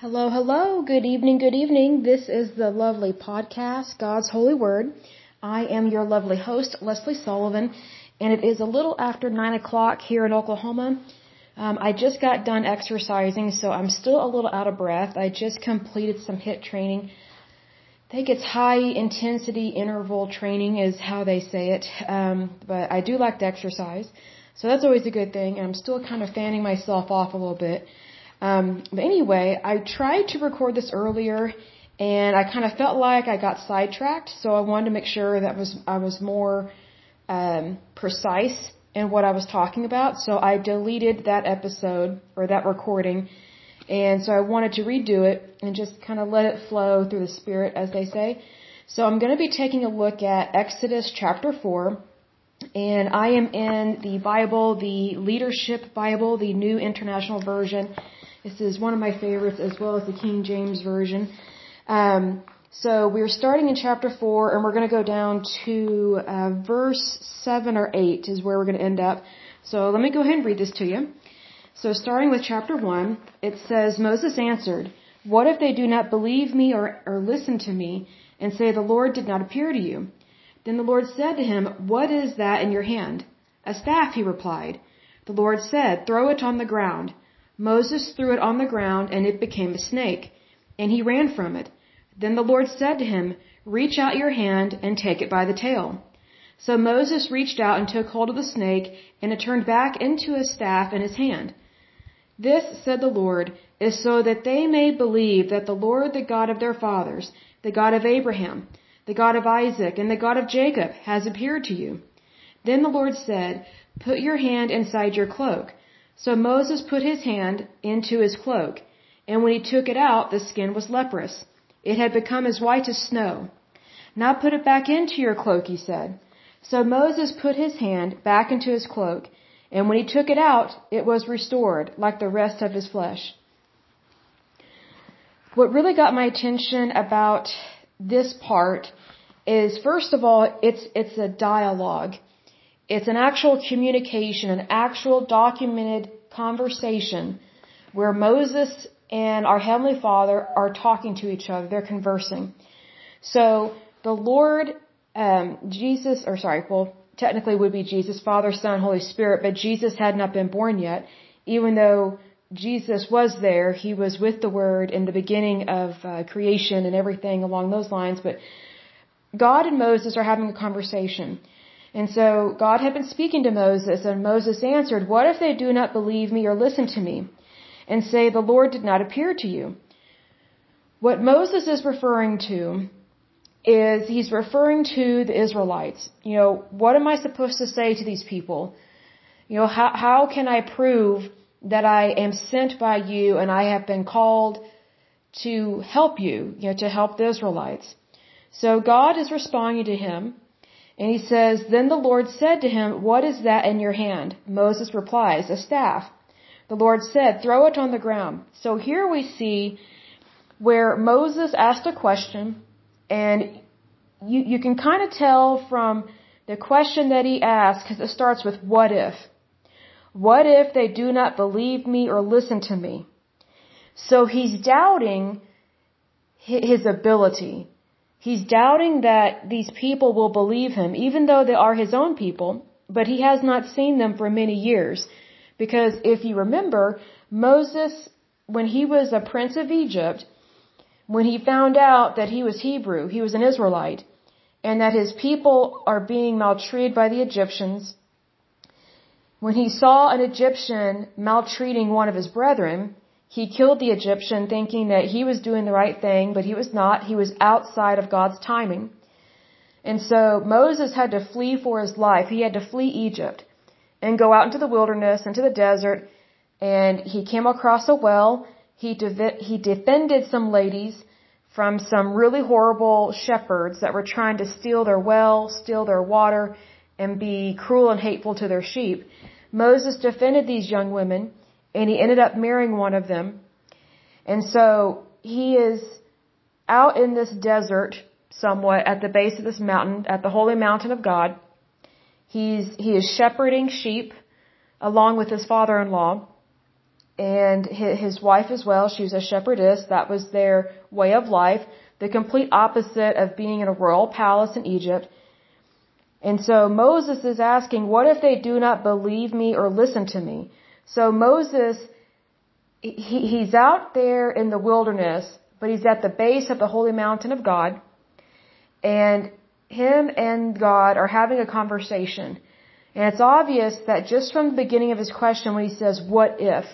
Hello, hello. Good evening, good evening. This is the lovely podcast, God's Holy Word. I am your lovely host, Lesley Sullivan, and it is a little after 9 o'clock here in Oklahoma. Um, I just got done exercising, so I'm still a little out of breath. I just completed some HIIT training. I think it's high intensity interval training is how they say it, um, but I do like to exercise, so that's always a good thing. And I'm still kind of fanning myself off a little bit. Um, but anyway, I tried to record this earlier, and I kind of felt like I got sidetracked. So I wanted to make sure that was I was more um, precise in what I was talking about. So I deleted that episode or that recording, and so I wanted to redo it and just kind of let it flow through the Spirit, as they say. So I'm going to be taking a look at Exodus chapter four. And I am in the Bible, the Leadership Bible, the New International Version. This is one of my favorites as well as the King James Version. Um, so we're starting in chapter 4 and we're going to go down to uh, verse 7 or 8 is where we're going to end up. So let me go ahead and read this to you. So starting with chapter 1, it says, Moses answered, What if they do not believe me or, or listen to me and say the Lord did not appear to you? Then the Lord said to him, What is that in your hand? A staff, he replied. The Lord said, Throw it on the ground. Moses threw it on the ground and it became a snake, and he ran from it. Then the Lord said to him, Reach out your hand and take it by the tail. So Moses reached out and took hold of the snake, and it turned back into a staff in his hand. This, said the Lord, is so that they may believe that the Lord, the God of their fathers, the God of Abraham, the God of Isaac, and the God of Jacob, has appeared to you. Then the Lord said, Put your hand inside your cloak. So Moses put his hand into his cloak, and when he took it out, the skin was leprous. It had become as white as snow. Now put it back into your cloak, he said. So Moses put his hand back into his cloak, and when he took it out, it was restored, like the rest of his flesh. What really got my attention about this part is, first of all, it's, it's a dialogue. It's an actual communication, an actual documented conversation where Moses and our Heavenly Father are talking to each other. They're conversing. So the Lord, um, Jesus, or sorry, well, technically would be Jesus, Father, Son, Holy Spirit, but Jesus had not been born yet. Even though Jesus was there, he was with the Word in the beginning of uh, creation and everything along those lines, but God and Moses are having a conversation. And so God had been speaking to Moses, and Moses answered, What if they do not believe me or listen to me, and say, The Lord did not appear to you? What Moses is referring to is he's referring to the Israelites. You know, what am I supposed to say to these people? You know, how, how can I prove that I am sent by you and I have been called to help you, you know, to help the Israelites? So God is responding to him and he says, Then the Lord said to him, What is that in your hand? Moses replies, A staff. The Lord said, Throw it on the ground. So here we see where Moses asked a question, and you, you can kind of tell from the question that he asked, because it starts with, What if? What if they do not believe me or listen to me? So he's doubting his ability. He's doubting that these people will believe him, even though they are his own people, but he has not seen them for many years. Because if you remember, Moses, when he was a prince of Egypt, when he found out that he was Hebrew, he was an Israelite, and that his people are being maltreated by the Egyptians, when he saw an Egyptian maltreating one of his brethren, he killed the Egyptian thinking that he was doing the right thing, but he was not. He was outside of God's timing. And so Moses had to flee for his life. He had to flee Egypt and go out into the wilderness, into the desert, and he came across a well. He, de- he defended some ladies from some really horrible shepherds that were trying to steal their well, steal their water, and be cruel and hateful to their sheep. Moses defended these young women and he ended up marrying one of them. And so he is out in this desert somewhat at the base of this mountain, at the holy mountain of God. He's, he is shepherding sheep along with his father-in-law. and his wife as well. She was a shepherdess. That was their way of life. The complete opposite of being in a royal palace in Egypt. And so Moses is asking, what if they do not believe me or listen to me? So Moses, he, he's out there in the wilderness, but he's at the base of the holy mountain of God. And him and God are having a conversation. And it's obvious that just from the beginning of his question when he says, what if?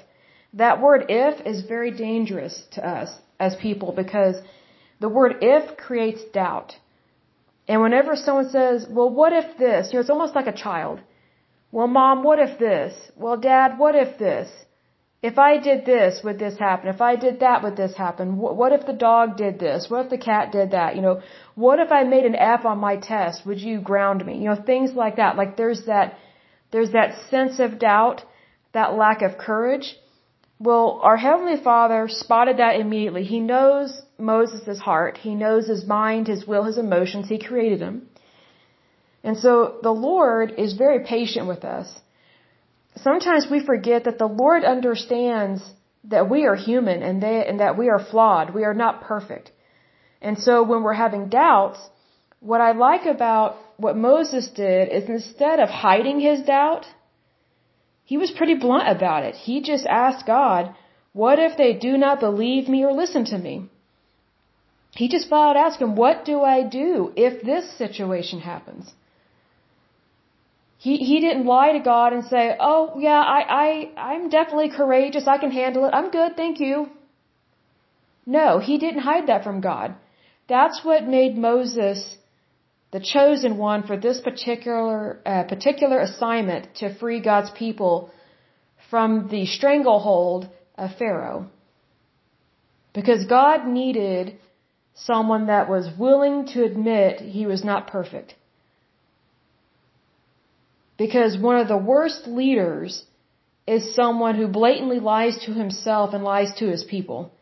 That word if is very dangerous to us as people because the word if creates doubt. And whenever someone says, well, what if this? You know, it's almost like a child. Well, mom, what if this? Well, dad, what if this? If I did this, would this happen? If I did that, would this happen? What if the dog did this? What if the cat did that? You know, what if I made an F on my test? Would you ground me? You know, things like that. Like there's that, there's that sense of doubt, that lack of courage. Well, our Heavenly Father spotted that immediately. He knows Moses' heart. He knows his mind, his will, his emotions. He created him. And so the Lord is very patient with us. Sometimes we forget that the Lord understands that we are human and, they, and that we are flawed. We are not perfect. And so when we're having doubts, what I like about what Moses did is instead of hiding his doubt, he was pretty blunt about it. He just asked God, what if they do not believe me or listen to me? He just followed asking, what do I do if this situation happens? He, he didn't lie to God and say, oh yeah, I, I, I'm definitely courageous, I can handle it, I'm good, thank you. No, he didn't hide that from God. That's what made Moses the chosen one for this particular uh, particular assignment to free God's people from the stranglehold of Pharaoh. Because God needed someone that was willing to admit he was not perfect. Because one of the worst leaders is someone who blatantly lies to himself and lies to his people.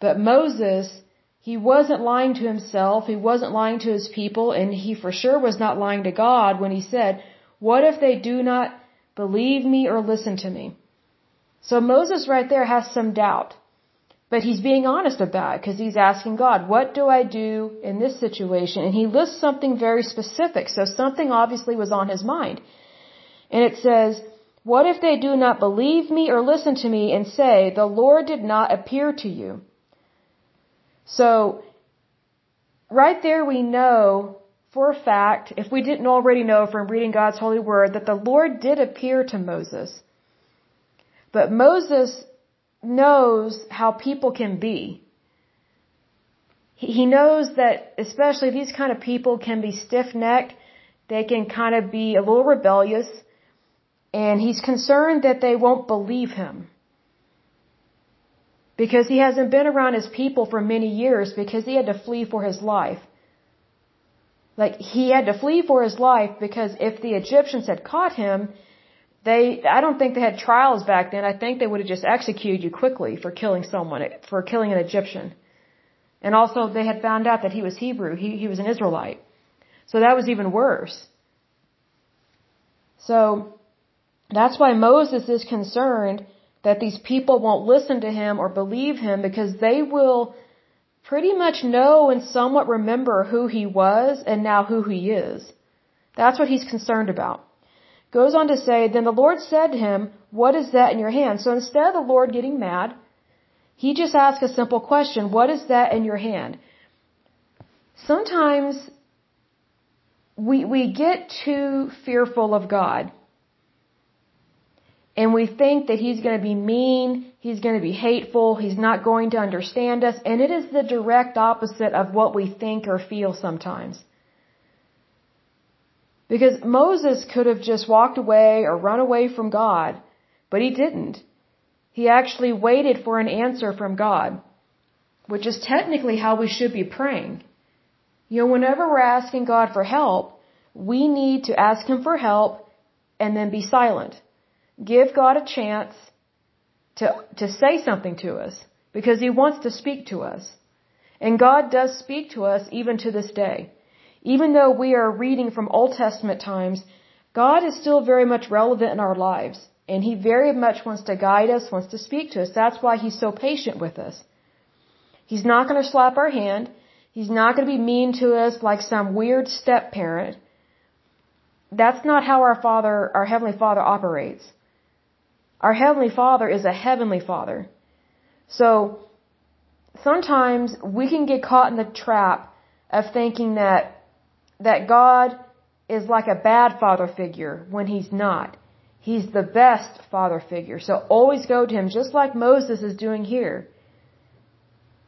But Moses he wasn't lying to himself, he wasn't lying to his people, and he for sure was not lying to God when he said, What if they do not believe me or listen to me? So Moses right there has some doubt. But he's being honest about it because he's asking God, what do I do in this situation? And he lists something very specific. So something obviously was on his mind. And it says, what if they do not believe me or listen to me and say, the Lord did not appear to you? So, right there we know for a fact, if we didn't already know from reading God's holy word, that the Lord did appear to Moses. But Moses knows how people can be. He knows that especially these kind of people can be stiff-necked, they can kind of be a little rebellious, and he's concerned that they won't believe him because he hasn't been around his people for many years because he had to flee for his life. Like he had to flee for his life because if the Egyptians had caught him, they I don't think they had trials back then. I think they would have just executed you quickly for killing someone for killing an Egyptian. And also they had found out that he was Hebrew. He he was an Israelite. So that was even worse. So that's why Moses is concerned that these people won't listen to him or believe him because they will pretty much know and somewhat remember who he was and now who he is. That's what he's concerned about. Goes on to say, then the Lord said to him, what is that in your hand? So instead of the Lord getting mad, he just asked a simple question, what is that in your hand? Sometimes we, we get too fearful of God and we think that he's going to be mean, he's going to be hateful, he's not going to understand us, and it is the direct opposite of what we think or feel sometimes. Because Moses could have just walked away or run away from God, but he didn't. He actually waited for an answer from God, which is technically how we should be praying. You know, whenever we're asking God for help, we need to ask Him for help and then be silent give God a chance to, to say something to us because He wants to speak to us. And God does speak to us even to this day. Even though we are reading from Old Testament times, God is still very much relevant in our lives. And He very much wants to guide us, wants to speak to us. That's why He's so patient with us. He's not going to slap our hand. He's not going to be mean to us like some weird step parent. That's not how our Father, our Heavenly Father operates. Our Heavenly Father is a Heavenly Father. So, sometimes we can get caught in the trap of thinking that, that God is like a bad father figure when he's not. He's the best father figure. So always go to him, just like Moses is doing here.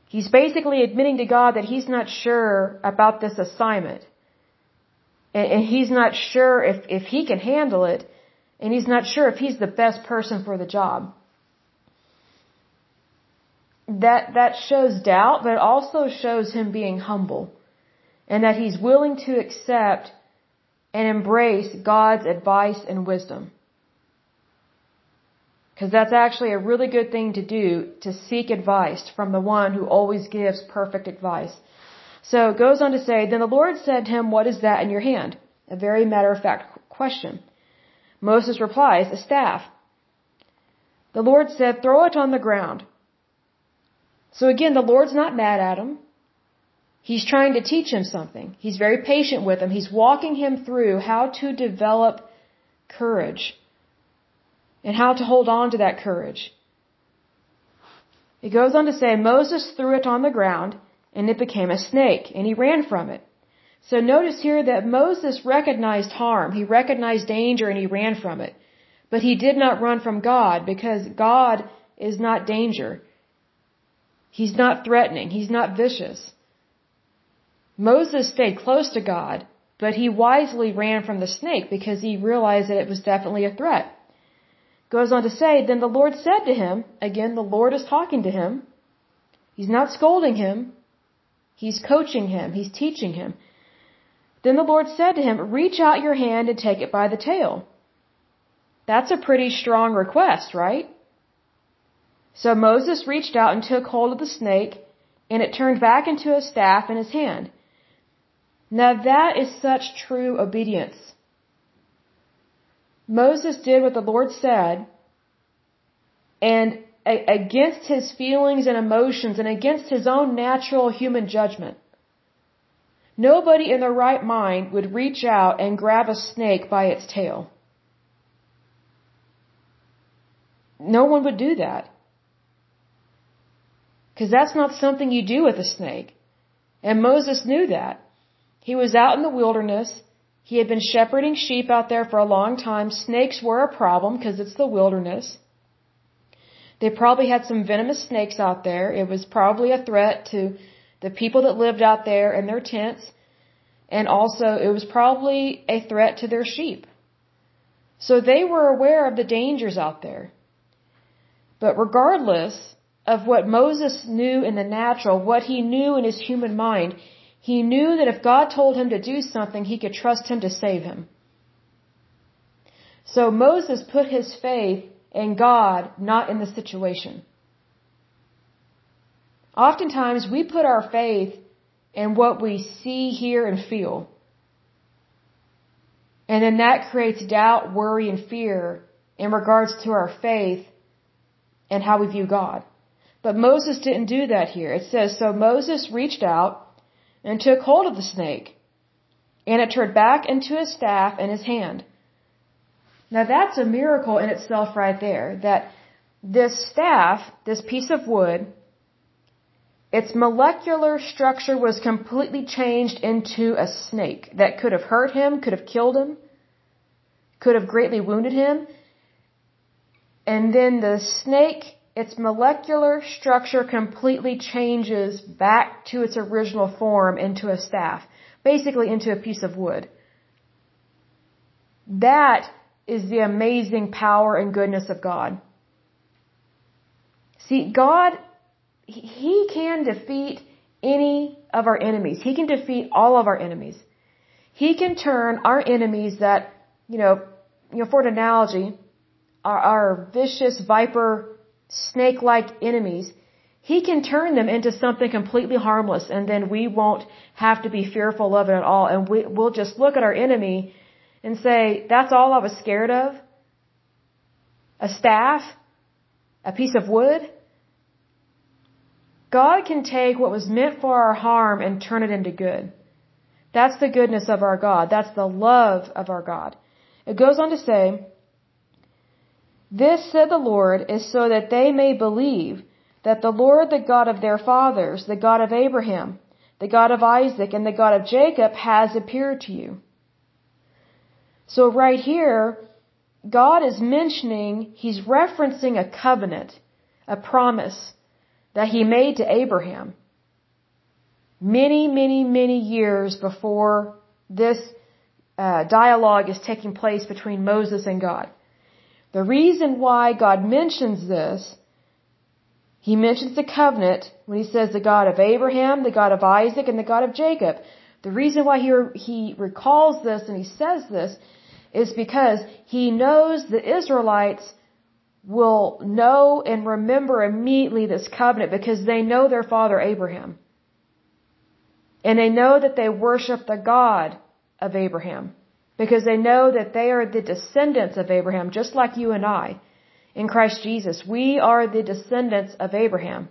He's basically admitting to God that he's not sure about this assignment. And, and he's not sure if, if he can handle it. And he's not sure if he's the best person for the job. That, that shows doubt, but it also shows him being humble. And that he's willing to accept and embrace God's advice and wisdom. Because that's actually a really good thing to do, to seek advice from the one who always gives perfect advice. So it goes on to say, Then the Lord said to him, What is that in your hand? A very matter of fact question. Moses replies, A staff. The Lord said, Throw it on the ground. So again, the Lord's not mad at him. He's trying to teach him something. He's very patient with him. He's walking him through how to develop courage and how to hold on to that courage. It goes on to say, Moses threw it on the ground and it became a snake and he ran from it. So notice here that Moses recognized harm. He recognized danger and he ran from it. But he did not run from God because God is not danger. He's not threatening. He's not vicious. Moses stayed close to God, but he wisely ran from the snake because he realized that it was definitely a threat. Goes on to say, then the Lord said to him, again, the Lord is talking to him. He's not scolding him. He's coaching him. He's teaching him. Then the Lord said to him, reach out your hand and take it by the tail. That's a pretty strong request, right? So Moses reached out and took hold of the snake, and it turned back into a staff in his hand. Now that is such true obedience. Moses did what the Lord said, and against his feelings and emotions and against his own natural human judgment. Nobody in their right mind would reach out and grab a snake by its tail. No one would do that. Because that's not something you do with a snake. And Moses knew that. He was out in the wilderness. He had been shepherding sheep out there for a long time. Snakes were a problem because it's the wilderness. They probably had some venomous snakes out there. It was probably a threat to the people that lived out there in their tents. And also, it was probably a threat to their sheep. So they were aware of the dangers out there. But regardless of what Moses knew in the natural, what he knew in his human mind, he knew that if God told him to do something, he could trust him to save him. So Moses put his faith in God, not in the situation. Oftentimes we put our faith in what we see, hear, and feel. And then that creates doubt, worry, and fear in regards to our faith and how we view God. But Moses didn't do that here. It says, so Moses reached out and took hold of the snake, and it turned back into a staff in his hand. Now that's a miracle in itself right there, that this staff, this piece of wood, its molecular structure was completely changed into a snake that could have hurt him, could have killed him, could have greatly wounded him. And then the snake its molecular structure completely changes back to its original form into a staff, basically into a piece of wood. That is the amazing power and goodness of God. See, God, He can defeat any of our enemies. He can defeat all of our enemies. He can turn our enemies that, you know, you know, for an analogy, our, our vicious viper snake-like enemies, he can turn them into something completely harmless and then we won't have to be fearful of it at all and we, we'll just look at our enemy and say, that's all I was scared of? a staff, a piece of wood. God can take what was meant for our harm and turn it into good. That's the goodness of our God. That's the love of our God. It goes on to say, This, said the Lord, is so that they may believe that the Lord, the God of their fathers, the God of Abraham, the God of Isaac, and the God of Jacob has appeared to you. So right here, God is mentioning, He's referencing a covenant, a promise that He made to Abraham many, many, many years before this uh, dialogue is taking place between Moses and God. The reason why God mentions this, He mentions the covenant when He says the God of Abraham, the God of Isaac, and the God of Jacob. The reason why he, he recalls this and he says this is because he knows the Israelites will know and remember immediately this covenant because they know their father Abraham. And they know that they worship the God of Abraham because they know that they are the descendants of Abraham, just like you and I in Christ Jesus. We are the descendants of Abraham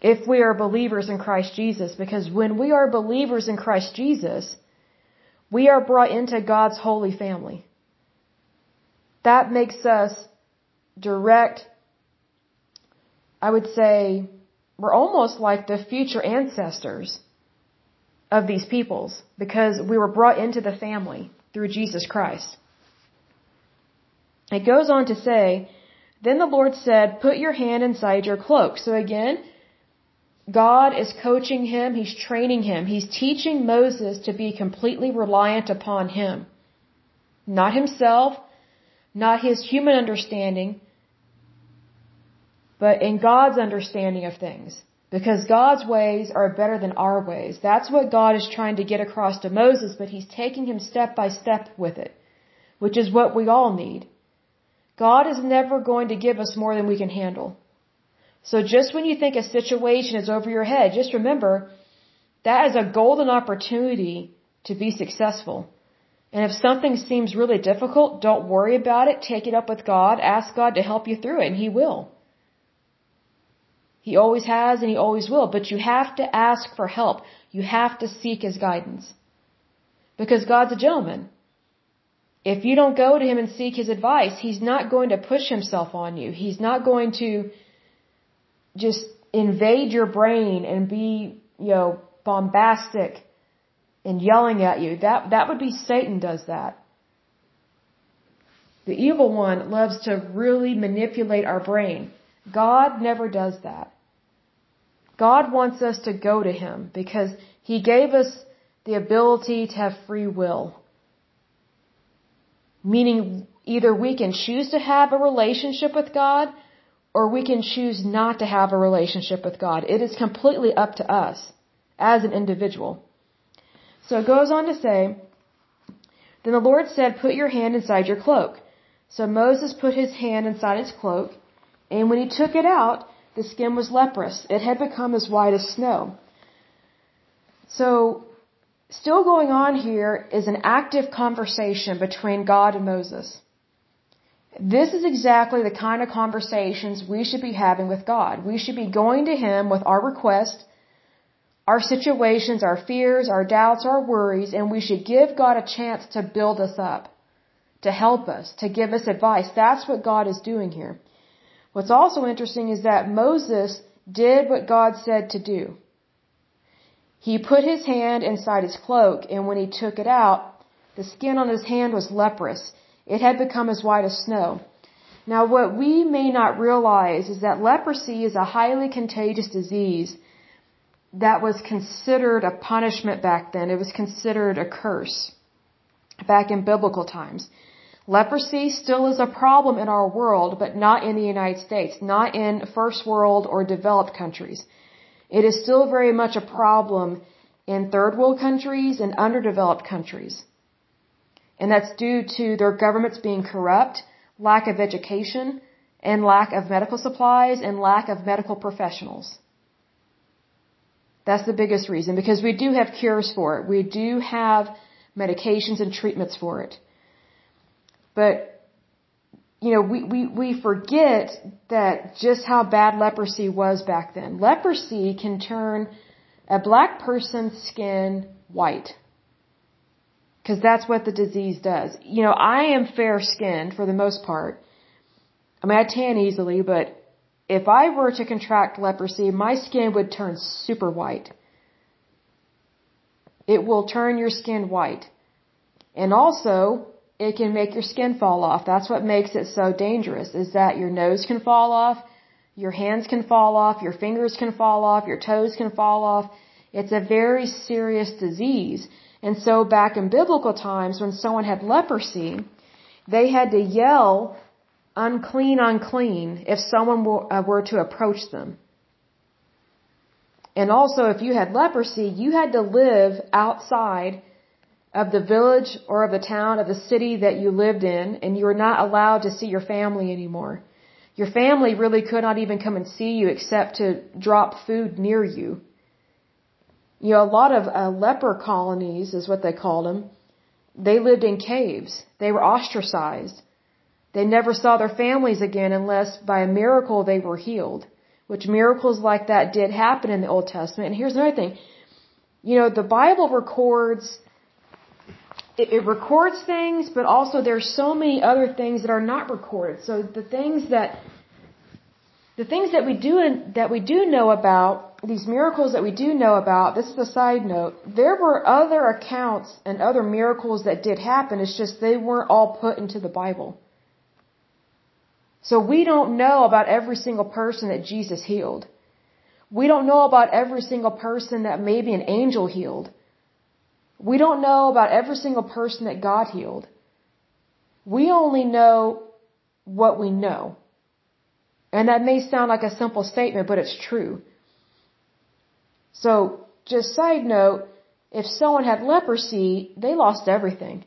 if we are believers in Christ Jesus because when we are believers in Christ Jesus, we are brought into God's holy family. That makes us direct, I would say, we're almost like the future ancestors of these peoples because we were brought into the family through Jesus Christ. It goes on to say, Then the Lord said, Put your hand inside your cloak. So again, God is coaching him, He's training him, He's teaching Moses to be completely reliant upon Him. Not himself, not his human understanding, but in God's understanding of things. Because God's ways are better than our ways. That's what God is trying to get across to Moses, but He's taking him step by step with it, which is what we all need. God is never going to give us more than we can handle. So just when you think a situation is over your head, just remember that is a golden opportunity to be successful. And if something seems really difficult, don't worry about it. Take it up with God. Ask God to help you through it, and He will. He always has and He always will. But you have to ask for help. You have to seek His guidance. Because God's a gentleman. If you don't go to Him and seek His advice, He's not going to push Himself on you. He's not going to just invade your brain and be, you know, bombastic and yelling at you. That, that would be Satan does that. The evil one loves to really manipulate our brain. God never does that. God wants us to go to Him because He gave us the ability to have free will. Meaning either we can choose to have a relationship with God or we can choose not to have a relationship with God. It is completely up to us as an individual. So it goes on to say, Then the Lord said, Put your hand inside your cloak. So Moses put his hand inside his cloak, and when he took it out, the skin was leprous. It had become as white as snow. So, still going on here is an active conversation between God and Moses. This is exactly the kind of conversations we should be having with God. We should be going to Him with our request, our situations, our fears, our doubts, our worries, and we should give God a chance to build us up, to help us, to give us advice. That's what God is doing here. What's also interesting is that Moses did what God said to do. He put his hand inside his cloak, and when he took it out, the skin on his hand was leprous. It had become as white as snow. Now, what we may not realize is that leprosy is a highly contagious disease that was considered a punishment back then. It was considered a curse back in biblical times. Leprosy still is a problem in our world, but not in the United States, not in first world or developed countries. It is still very much a problem in third world countries and underdeveloped countries. And that's due to their governments being corrupt, lack of education, and lack of medical supplies and lack of medical professionals. That's the biggest reason because we do have cures for it. We do have medications and treatments for it. But you know, we, we, we forget that just how bad leprosy was back then. Leprosy can turn a black person's skin white. Cause that's what the disease does. You know, I am fair skinned for the most part. I mean, I tan easily, but if I were to contract leprosy, my skin would turn super white. It will turn your skin white. And also, it can make your skin fall off. That's what makes it so dangerous, is that your nose can fall off, your hands can fall off, your fingers can fall off, your toes can fall off. It's a very serious disease. And so back in biblical times, when someone had leprosy, they had to yell, unclean, unclean, if someone were, uh, to approach them. And also, if you had leprosy, you had to live outside of the village or of the town, of the city that you lived in, and you were not allowed to see your family anymore. Your family really could not even come and see you except to drop food near you. You know, a lot of uh, leper colonies is what they called them. They lived in caves. They were ostracized. They never saw their families again unless by a miracle they were healed. Which miracles like that did happen in the Old Testament. And here's another thing. You know, the Bible records it, it records things, but also there's so many other things that are not recorded. So the things that the things that we do that we do know about these miracles that we do know about, this is a side note, there were other accounts and other miracles that did happen. It's just they weren't all put into the Bible. So we don't know about every single person that Jesus healed. We don't know about every single person that maybe an angel healed. We don't know about every single person that God healed. We only know what we know. And that may sound like a simple statement, but it's true. So, just side note, if someone had leprosy, they lost everything.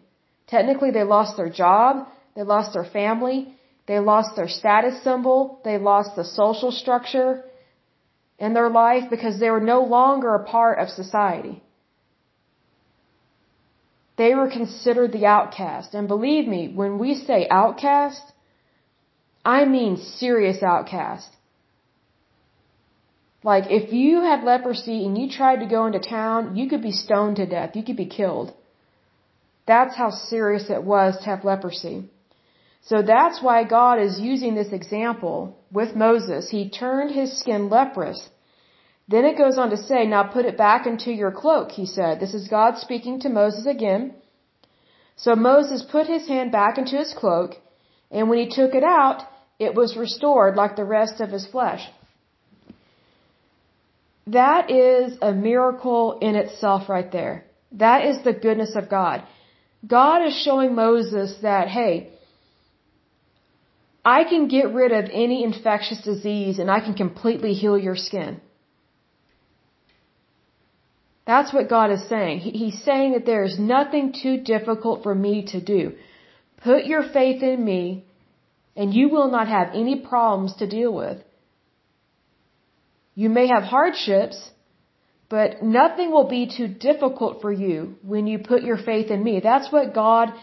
Technically, they lost their job, they lost their family, they lost their status symbol, they lost the social structure in their life because they were no longer a part of society. They were considered the outcast. And believe me, when we say outcast, I mean serious outcast. Like, if you had leprosy and you tried to go into town, you could be stoned to death. You could be killed. That's how serious it was to have leprosy. So that's why God is using this example with Moses. He turned his skin leprous. Then it goes on to say, now put it back into your cloak, he said. This is God speaking to Moses again. So Moses put his hand back into his cloak, and when he took it out, it was restored like the rest of his flesh. That is a miracle in itself right there. That is the goodness of God. God is showing Moses that, hey, I can get rid of any infectious disease and I can completely heal your skin. That's what God is saying. He's saying that there is nothing too difficult for me to do. Put your faith in me and you will not have any problems to deal with. You may have hardships, but nothing will be too difficult for you when you put your faith in me. That's what God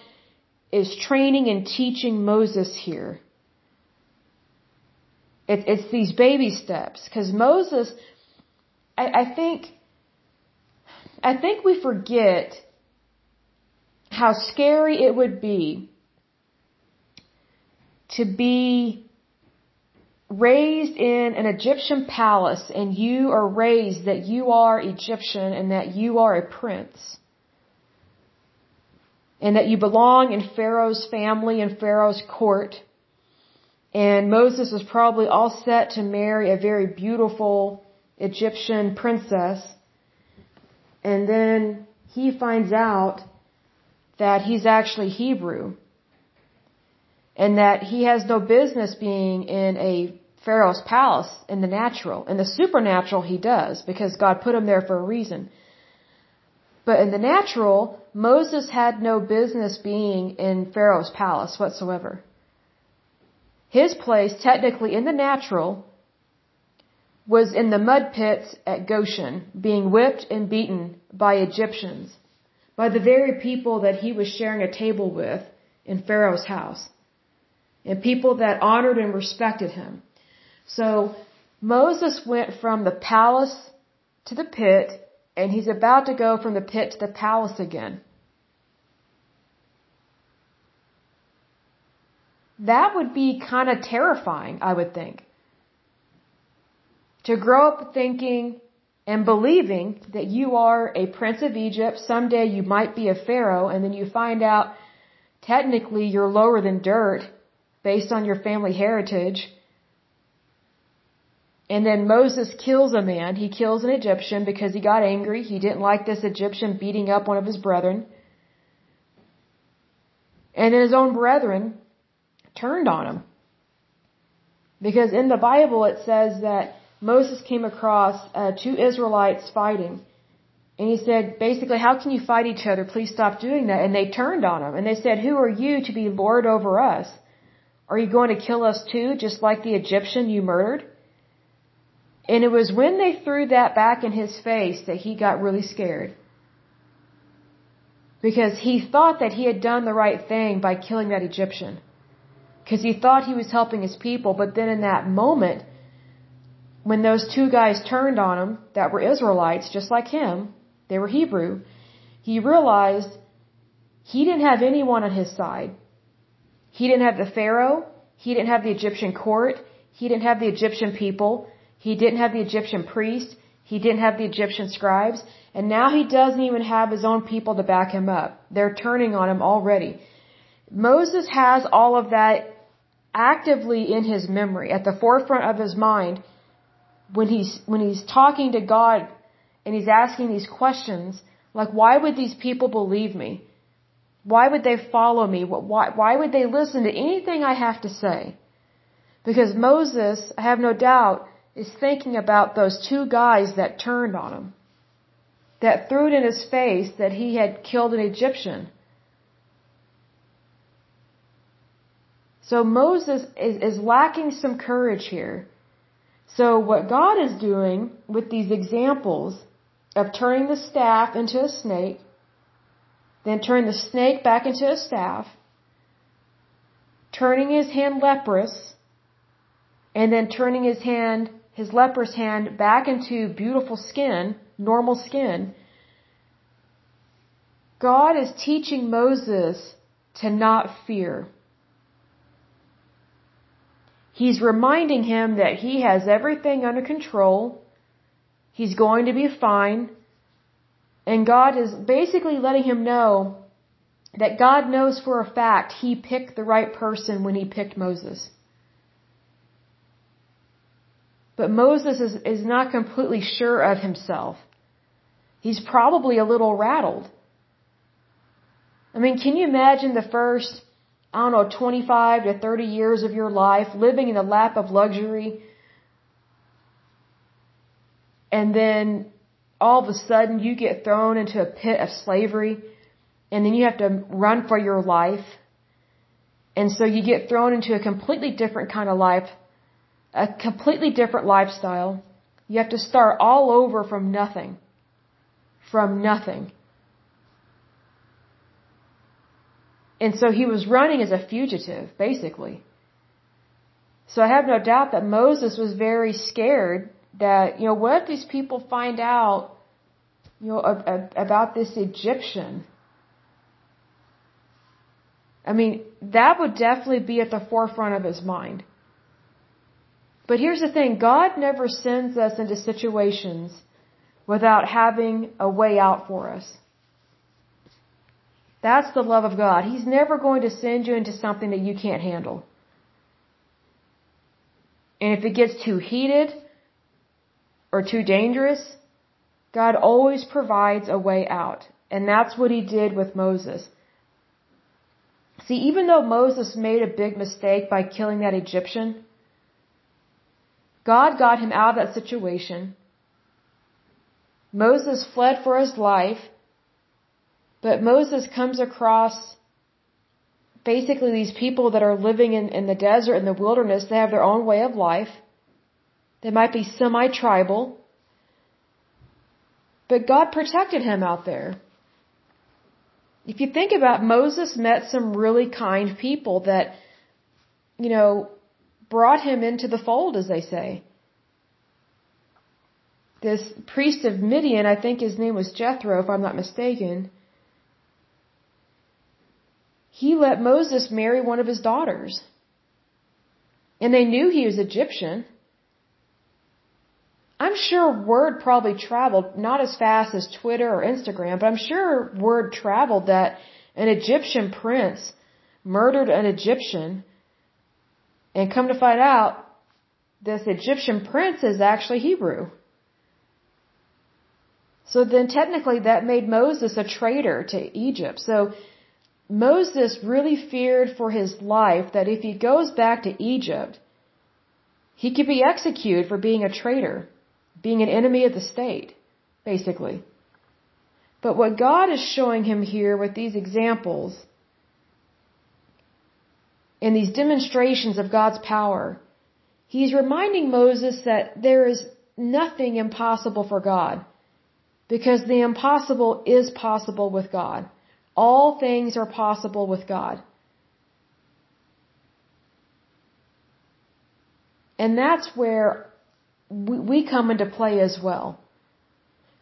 is training and teaching Moses here. It, it's these baby steps. Because Moses, I, I think, I think we forget how scary it would be to be raised in an Egyptian palace and you are raised that you are Egyptian and that you are a prince. And that you belong in Pharaoh's family and Pharaoh's court. And Moses was probably all set to marry a very beautiful Egyptian princess. And then he finds out that he's actually Hebrew and that he has no business being in a Pharaoh's palace in the natural. In the supernatural, he does, because God put him there for a reason. But in the natural, Moses had no business being in Pharaoh's palace whatsoever. His place, technically in the natural, was in the mud pits at Goshen, being whipped and beaten by Egyptians, by the very people that he was sharing a table with in Pharaoh's house. and people that honored and respected him. So Moses went from the palace to the pit, and he's about to go from the pit to the palace again. That would be kind of terrifying, I would think. To grow up thinking and believing that you are a prince of Egypt, someday you might be a pharaoh, and then you find out technically you're lower than dirt based on your family heritage. And then Moses kills a man. He kills an Egyptian because he got angry. He didn't like this Egyptian beating up one of his brethren. And then his own brethren turned on him. Because in the Bible it says that Moses came across uh, two Israelites fighting. And he said, basically, how can you fight each other? Please stop doing that. And they turned on him. And they said, who are you to be lord over us? Are you going to kill us too, just like the Egyptian you murdered? And it was when they threw that back in his face that he got really scared. Because he thought that he had done the right thing by killing that Egyptian. Because he thought he was helping his people, but then in that moment, when those two guys turned on him that were Israelites, just like him, they were Hebrew, he realized he didn't have anyone on his side. He didn't have the Pharaoh. He didn't have the Egyptian court. He didn't have the Egyptian people. He didn't have the Egyptian priest. He didn't have the Egyptian scribes. And now he doesn't even have his own people to back him up. They're turning on him already. Moses has all of that actively in his memory, at the forefront of his mind, when he's, when he's talking to God and he's asking these questions, like, why would these people believe me? Why would they follow me? Why, why would they listen to anything I have to say? Because Moses, I have no doubt, is thinking about those two guys that turned on him, that threw it in his face that he had killed an Egyptian. So Moses is, is lacking some courage here. So what God is doing with these examples of turning the staff into a snake, then turning the snake back into a staff, turning his hand leprous, and then turning his hand his leper's hand back into beautiful skin, normal skin, God is teaching Moses to not fear. He's reminding him that he has everything under control. He's going to be fine. And God is basically letting him know that God knows for a fact he picked the right person when he picked Moses. But Moses is, is not completely sure of himself. He's probably a little rattled. I mean, can you imagine the first, I don't know, 25 to 30 years of your life living in the lap of luxury? And then all of a sudden you get thrown into a pit of slavery and then you have to run for your life. And so you get thrown into a completely different kind of life a completely different lifestyle. You have to start all over from nothing. From nothing. And so he was running as a fugitive, basically. So I have no doubt that Moses was very scared that, you know, what if these people find out, you know, about this Egyptian? I mean, that would definitely be at the forefront of his mind. But here's the thing God never sends us into situations without having a way out for us. That's the love of God. He's never going to send you into something that you can't handle. And if it gets too heated or too dangerous, God always provides a way out. And that's what he did with Moses. See, even though Moses made a big mistake by killing that Egyptian, God got him out of that situation. Moses fled for his life, but Moses comes across basically these people that are living in, in the desert, in the wilderness. They have their own way of life. They might be semi-tribal. But God protected him out there. If you think about Moses met some really kind people that you know, brought him into the fold, as they say. This priest of Midian, I think his name was Jethro, if I'm not mistaken, he let Moses marry one of his daughters. And they knew he was Egyptian. I'm sure word probably traveled, not as fast as Twitter or Instagram, but I'm sure word traveled that an Egyptian prince murdered an Egyptian. And come to find out, this Egyptian prince is actually Hebrew. So then technically that made Moses a traitor to Egypt. So Moses really feared for his life that if he goes back to Egypt, he could be executed for being a traitor being an enemy of the state, basically. But what God is showing him here with these examples and these demonstrations of God's power, he's reminding Moses that there is nothing impossible for God because the impossible is possible with God. All things are possible with God. And that's where we, come into play as well.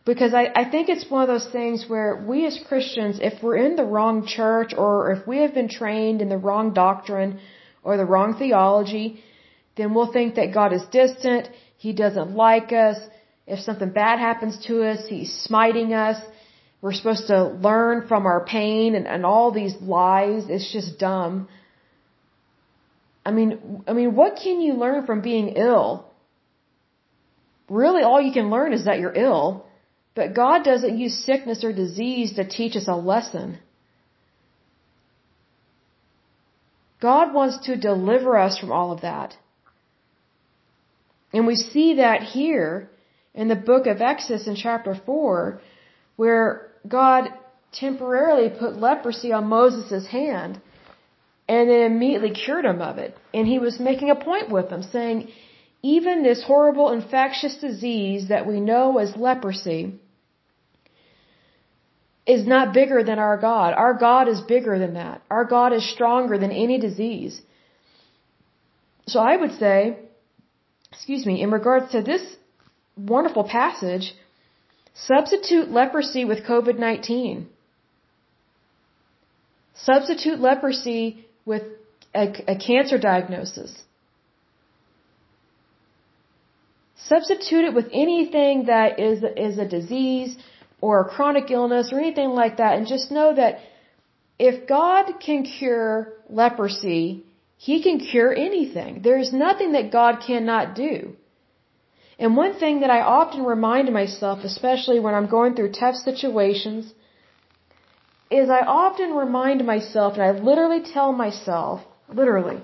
Because I, I think it's one of those things where we as Christians, if we're in the wrong church or if we have been trained in the wrong doctrine or the wrong theology, then we'll think that God is distant, He doesn't like us, if something bad happens to us, He's smiting us, we're supposed to learn from our pain and, and all these lies, it's just dumb. I mean, I mean, what can you learn from being ill? really all you can learn is that you're ill. But God doesn't use sickness or disease to teach us a lesson. God wants to deliver us from all of that. And we see that here in the book of Exodus in chapter 4, where God temporarily put leprosy on Moses' hand and then immediately cured him of it. And he was making a point with them, saying, even this horrible infectious disease that we know as leprosy is not bigger than our God. Our God is bigger than that. Our God is stronger than any disease. So I would say, excuse me, in regards to this wonderful passage, substitute leprosy with COVID-19. Substitute leprosy with a, a cancer diagnosis. Substitute it with anything that is, is a disease or a chronic illness or anything like that and just know that if God can cure leprosy, He can cure anything. There is nothing that God cannot do. And one thing that I often remind myself, especially when I'm going through tough situations, is I often remind myself, and I literally tell myself, literally,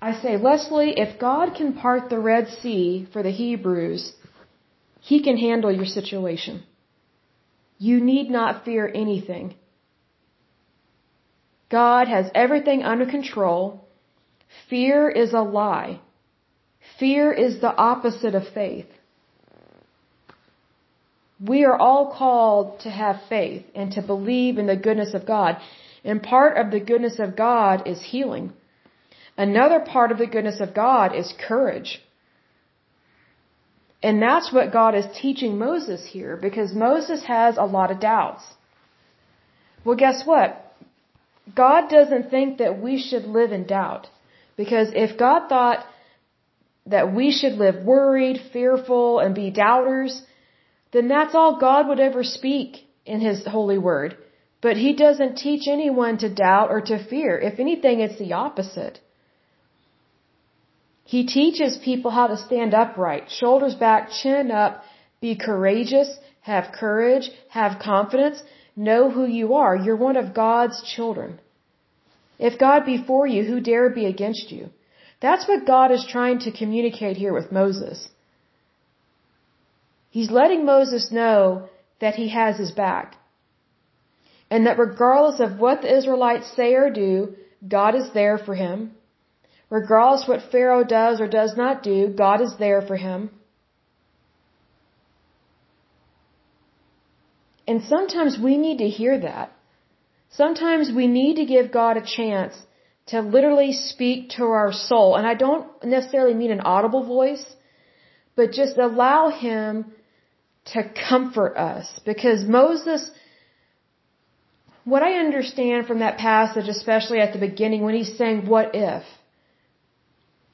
I say, Lesley, if God can part the Red Sea for the Hebrews, He can handle your situation. You need not fear anything. God has everything under control. Fear is a lie. Fear is the opposite of faith. We are all called to have faith and to believe in the goodness of God. And part of the goodness of God is healing. Another part of the goodness of God is courage. And that's what God is teaching Moses here because Moses has a lot of doubts. Well, guess what? God doesn't think that we should live in doubt. Because if God thought that we should live worried, fearful, and be doubters, then that's all God would ever speak in His holy word. But He doesn't teach anyone to doubt or to fear. If anything, it's the opposite. He teaches people how to stand upright, shoulders back, chin up, be courageous, have courage, have confidence, know who you are. You're one of God's children. If God be for you, who dare be against you? That's what God is trying to communicate here with Moses. He's letting Moses know that he has his back. And that regardless of what the Israelites say or do, God is there for him. Regardless what Pharaoh does or does not do, God is there for him. And sometimes we need to hear that. Sometimes we need to give God a chance to literally speak to our soul. And I don't necessarily mean an audible voice, but just allow him to comfort us. Because Moses, what I understand from that passage, especially at the beginning when he's saying, what if?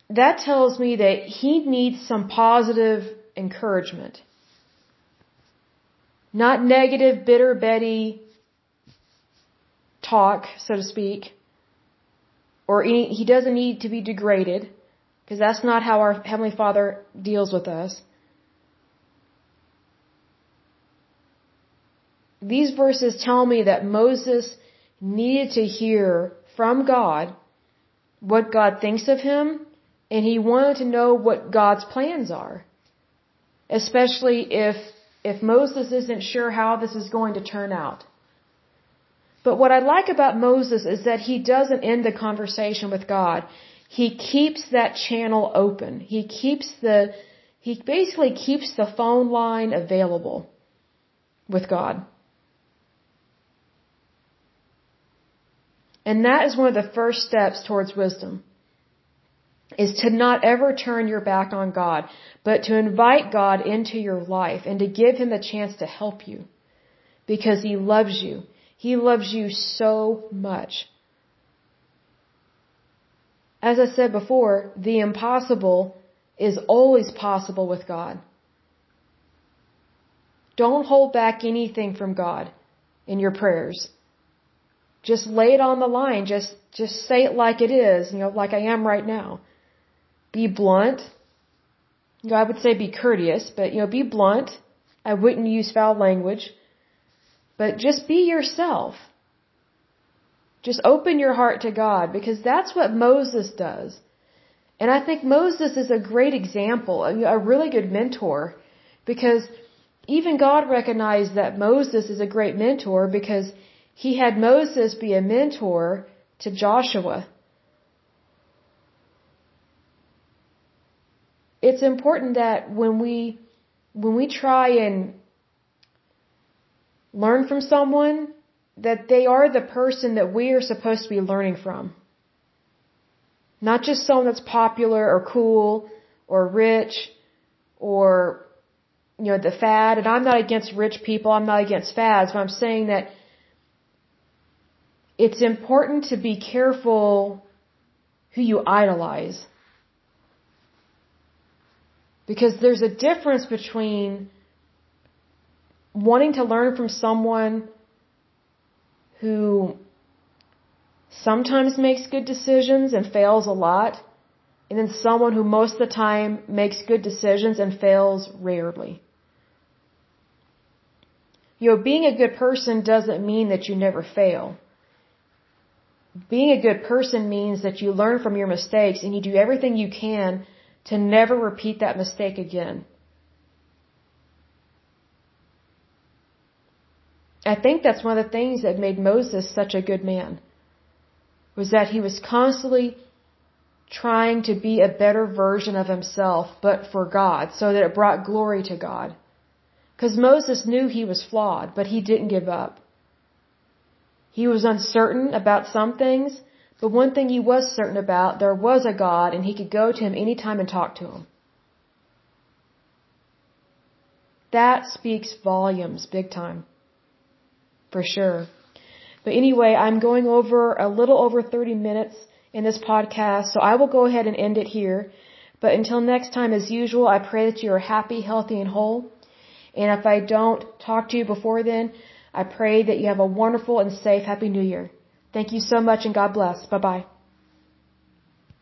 That tells me that he needs some positive encouragement. Not negative, bitter Betty talk, so to speak. Or any, he doesn't need to be degraded, because that's not how our Heavenly Father deals with us. These verses tell me that Moses needed to hear from God what God thinks of him, and he wanted to know what God's plans are. Especially if, if Moses isn't sure how this is going to turn out. But what I like about Moses is that he doesn't end the conversation with God. He keeps that channel open. He keeps the, he basically keeps the phone line available with God. And that is one of the first steps towards wisdom. Is to not ever turn your back on God, but to invite God into your life and to give Him the chance to help you. Because He loves you. He loves you so much. As I said before, the impossible is always possible with God. Don't hold back anything from God in your prayers. Just lay it on the line. Just, just say it like it is, you know, like I am right now. Be blunt. You know, I would say be courteous, but you know, be blunt. I wouldn't use foul language. But just be yourself. Just open your heart to God because that's what Moses does. And I think Moses is a great example, a really good mentor because even God recognized that Moses is a great mentor because he had Moses be a mentor to Joshua. It's important that when we when we try and learn from someone, that they are the person that we are supposed to be learning from. Not just someone that's popular or cool or rich or, you know, the fad. And I'm not against rich people. I'm not against fads, but I'm saying that it's important to be careful who you idolize. Because there's a difference between wanting to learn from someone who sometimes makes good decisions and fails a lot, and then someone who most of the time makes good decisions and fails rarely. You know, being a good person doesn't mean that you never fail. Being a good person means that you learn from your mistakes and you do everything you can to never repeat that mistake again. I think that's one of the things that made Moses such a good man. Was that he was constantly trying to be a better version of himself, but for God, so that it brought glory to God. Because Moses knew he was flawed, but he didn't give up. He was uncertain about some things, but one thing he was certain about, there was a God and he could go to him anytime and talk to him. That speaks volumes, big time for sure. But anyway, I'm going over a little over 30 minutes in this podcast, so I will go ahead and end it here. But until next time, as usual, I pray that you are happy, healthy, and whole. And if I don't talk to you before then, I pray that you have a wonderful and safe Happy New Year. Thank you so much and God bless. Bye bye.